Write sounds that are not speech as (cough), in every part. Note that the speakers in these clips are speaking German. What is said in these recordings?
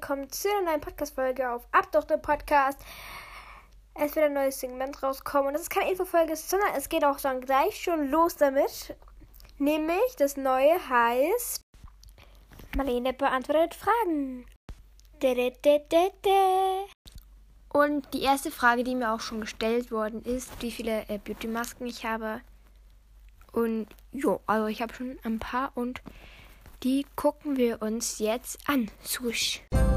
willkommen zu einer neuen Podcast-Folge auf Ab doch der Podcast. Es wird ein neues Segment rauskommen und das ist keine Infofolge, sondern es geht auch dann gleich schon los damit. Nämlich das neue heißt Marlene beantwortet Fragen. Und die erste Frage, die mir auch schon gestellt worden ist, wie viele äh, Beauty-Masken ich habe. Und jo, also ich habe schon ein paar und die gucken wir uns jetzt an. Swoosh. So,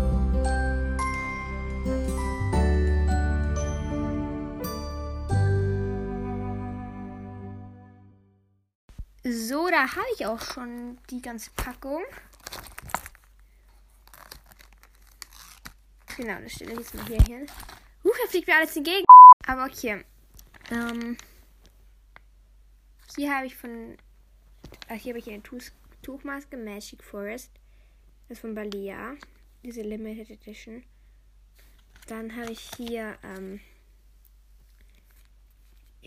da habe ich auch schon die ganze Packung. Genau, das stelle ich jetzt mal hier hin. Huch, da fliegt mir alles entgegen. Aber okay. Ähm, hier habe ich von. Ach, hier habe ich eine Tuch Tuchmaske Magic Forest. Das ist von Balea. Diese Limited Edition. Dann habe ich hier. Ähm,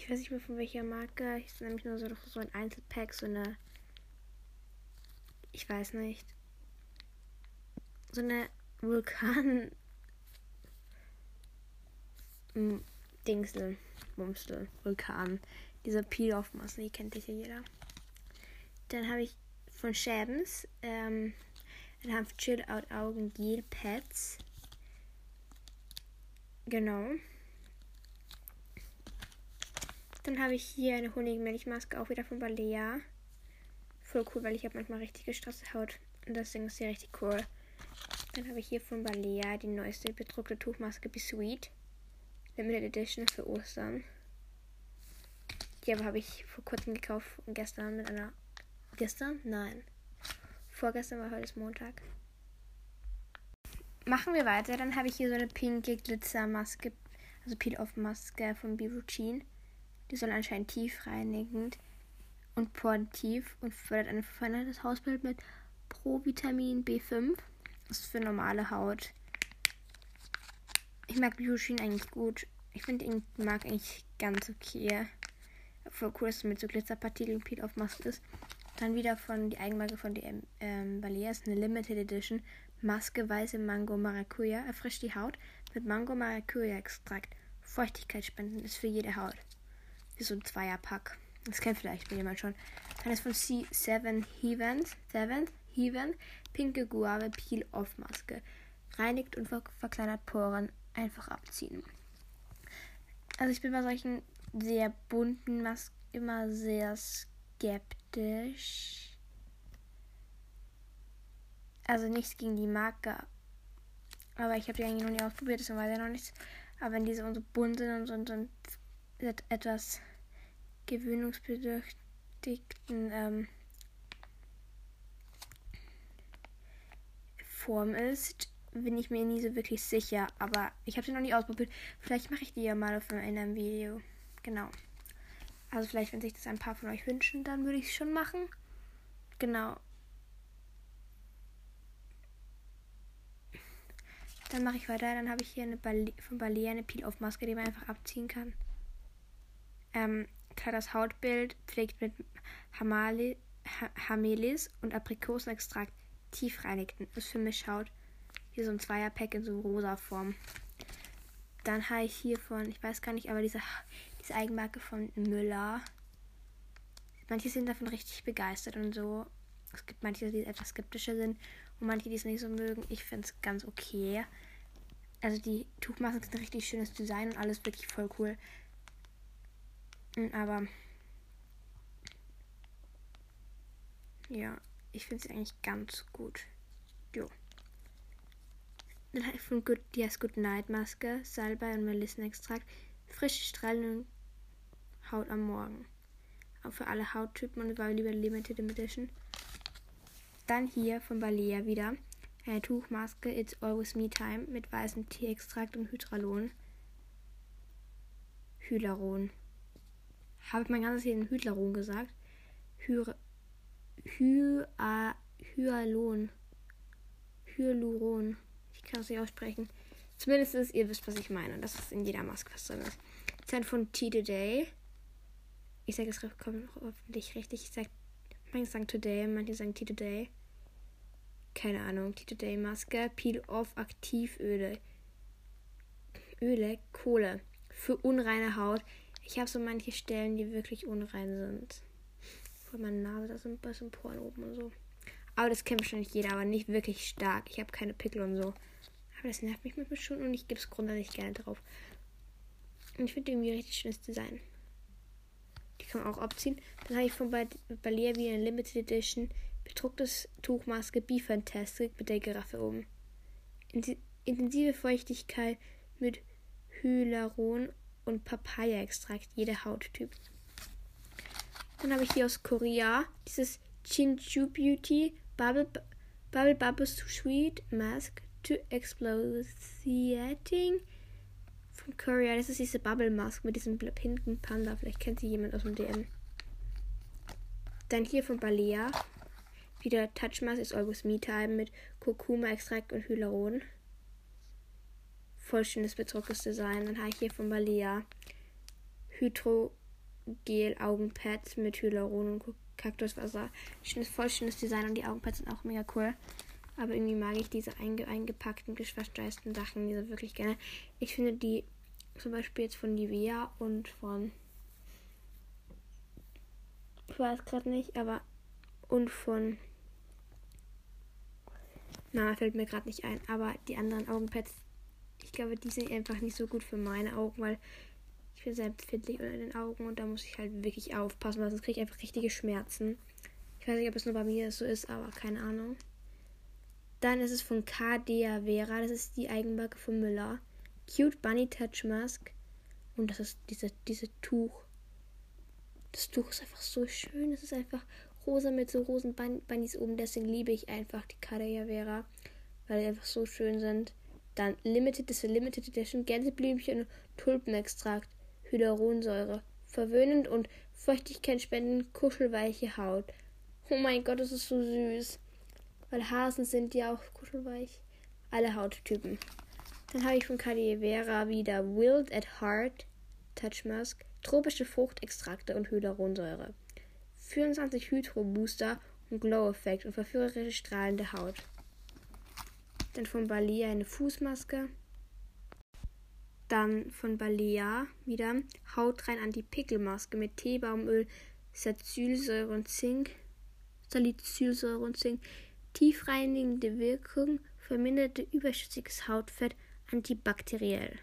ich weiß nicht mehr von welcher Marke. Ich nämlich nur so, so ein Einzelpack, so eine. Ich weiß nicht. So eine Vulkan. Dingsel. Mumsel. Vulkan. Dieser Peel-Off-Maske, die kennt sicher jeder. Dann habe ich von Shabens ähm, Hanf Chill Out Augen Gel Pads. Genau. Dann habe ich hier eine Honigmilchmaske, auch wieder von Balea. Voll cool, weil ich habe manchmal richtig gestresste Haut. Und Ding ist hier richtig cool. Dann habe ich hier von Balea die neueste bedruckte Tuchmaske Be Sweet. Limited Edition für Ostern. Die aber habe ich vor kurzem gekauft und gestern mit einer. Gestern? Nein. Vorgestern war heute ist Montag. Machen wir weiter. Dann habe ich hier so eine pinke Glitzermaske, also Peel-Off-Maske von Be Routine. Die soll anscheinend tiefreinigend und portief und fördert ein verfeinertes Hausbild mit Provitamin B5. Das ist für normale Haut. Ich mag Yushin eigentlich gut. Ich finde ihn mag eigentlich ganz okay. Voll cool, dass es mit so Glitzerpartikeln Peel auf Maske ist. Dann wieder von die Eigenmarke von DM ähm, Baleas, eine Limited Edition. Maske weiße Mango Maracuja. Erfrischt die Haut mit Mango Maracuja Extrakt. Feuchtigkeit spenden ist für jede Haut. So ein Zweierpack. Das kennt vielleicht jemand schon. Dann ist von C7 Heavens. 7 Heaven. Pinke Guave Peel Off Maske. Reinigt und ver verkleinert Poren. Einfach abziehen. Also ich bin bei solchen sehr bunten Masken immer sehr skeptisch. Also nichts gegen die Marke. Aber ich habe die eigentlich noch nie ausprobiert, deswegen weiß ich noch nichts. Aber wenn diese so bunt sind und so, und so etwas gewöhnungsbedürftigen ähm, Form ist, bin ich mir nie so wirklich sicher. Aber ich habe sie noch nie ausprobiert. Vielleicht mache ich die ja mal auf einem Video. Genau. Also vielleicht, wenn sich das ein paar von euch wünschen, dann würde ich es schon machen. Genau. Dann mache ich weiter. Dann habe ich hier eine Bale von Balea eine Peel-Off-Maske, die man einfach abziehen kann. Ähm, klar, das Hautbild pflegt mit Hamali, ha Hamelis und Aprikosenextrakt tief reinigten. Ist für Mischhaut. Hier so ein Zweierpack in so rosa Form. Dann habe ich hier von, ich weiß gar nicht, aber diese, diese Eigenmarke von Müller. Manche sind davon richtig begeistert und so. Es gibt manche, die etwas skeptischer sind und manche, die es nicht so mögen. Ich finde es ganz okay. Also die Tuchmasken sind ein richtig schönes Design und alles wirklich voll cool. Aber ja, ich finde sie eigentlich ganz gut. Jo. Dann habe ich von Good, heißt Good Night Maske, Salbei und Melissenextrakt. Frische strahlende Haut am Morgen. Auch für alle Hauttypen und war lieber Limited Edition. Dann hier von Balea wieder. Eine Tuchmaske It's Always Me Time mit weißem Teeextrakt und Hydralon. Hyaluron. Habe ich mein ganzes Leben Hyaluron gesagt? Hyr Hyalon. Hyaluron. Ich kann es nicht aussprechen. Zumindest ist, ihr wisst, was ich meine. Das ist in jeder Maske was drin ist. Zeit von Tea Today. Ich sage es hoffentlich richtig. Ich sage, manche sagen Today, manche sagen Tea Today. keine Ahnung, Today Maske, Peel Off Aktivöle. Öle, Kohle. Für unreine Haut. Ich habe so manche Stellen, die wirklich unrein sind. Vor meiner Nase, da sind ein bisschen Poren oben und so. Aber das kennt wahrscheinlich jeder, aber nicht wirklich stark. Ich habe keine Pickel und so. Aber das nervt mich manchmal schon und ich gebe es grundsätzlich gerne drauf. Und ich finde irgendwie richtig schönes Design. Die kann man auch abziehen. Dann habe ich von Balia wie eine Limited Edition bedrucktes Tuchmaske Be Fantastic mit der Giraffe oben. Intensive Feuchtigkeit mit Hyaluron und Papaya-Extrakt, jeder Hauttyp. Dann habe ich hier aus Korea dieses Chinchu Beauty Bubble, Bubble Bubbles to Sweet Mask to Exfoliating von Korea. Das ist diese Bubble Mask mit diesem pinken Panda. Vielleicht kennt sie jemand aus dem DM. Dann hier von Balea. Wieder Touch Mask ist Always Me Time mit Kurkuma-Extrakt und Hyaluron. Voll schönes bedrucktes Design. Dann habe ich hier von Balea Hydrogel Augenpads mit Hyaluron und Kaktuswasser. Schönes, voll schönes Design und die Augenpads sind auch mega cool. Aber irgendwie mag ich diese einge eingepackten, geschweißten Sachen diese wirklich gerne. Ich finde die zum Beispiel jetzt von Nivea und von. Ich weiß gerade nicht, aber. Und von. Na, fällt mir gerade nicht ein. Aber die anderen Augenpads, ich glaube, die sind einfach nicht so gut für meine Augen, weil ich bin sehr empfindlich unter den Augen und da muss ich halt wirklich aufpassen, weil sonst kriege ich einfach richtige Schmerzen. Ich weiß nicht, ob es nur bei mir so ist, aber keine Ahnung. Dann ist es von Cadea Vera. Das ist die Eigenmarke von Müller. Cute Bunny Touch Mask. Und das ist diese, diese Tuch. Das Tuch ist einfach so schön. Es ist einfach rosa mit so rosen Bunnies oben. Deswegen liebe ich einfach die Cadea Vera. Weil die einfach so schön sind. Dann Limited, das Limited Edition. Gänseblümchen Tulpenextrakt. Hyaluronsäure. Verwöhnend und Feuchtigkeit spenden, kuschelweiche Haut. Oh mein Gott, das ist so süß. Weil Hasen sind ja auch kuschelweich. Alle Hauttypen. Dann habe ich von Cartier Vera wieder Wild at Heart Touch Mask, tropische Fruchtextrakte und Hyaluronsäure. 24 Hydro Booster und Glow-Effekt und verführerische strahlende Haut. Dann von Balea eine Fußmaske. Dann von Balea wieder Haut rein Anti-Pickel-Maske mit Teebaumöl, Salicylsäure und Zink. Salicylsäure und Zink tiefreinigende Wirkung, verminderte überschüssiges Hautfett, antibakteriell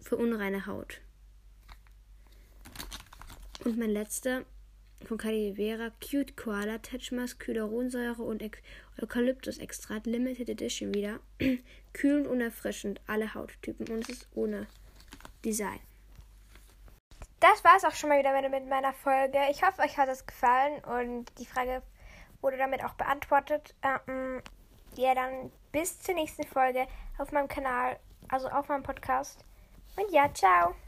für unreine Haut. Und mein letzter von Calivera Cute Koala Touch Mask, Hyaluronsäure und Eukalyptus-Extrakt Limited Edition wieder. (clears throat) Kühlend und erfrischend, alle Hauttypen und es ist ohne Design. Das war es auch schon mal wieder mit meiner Folge. Ich hoffe, euch hat es gefallen und die Frage wurde damit auch beantwortet. Ähm, ja, dann bis zur nächsten Folge auf meinem Kanal, also auf meinem Podcast. Und ja, ciao.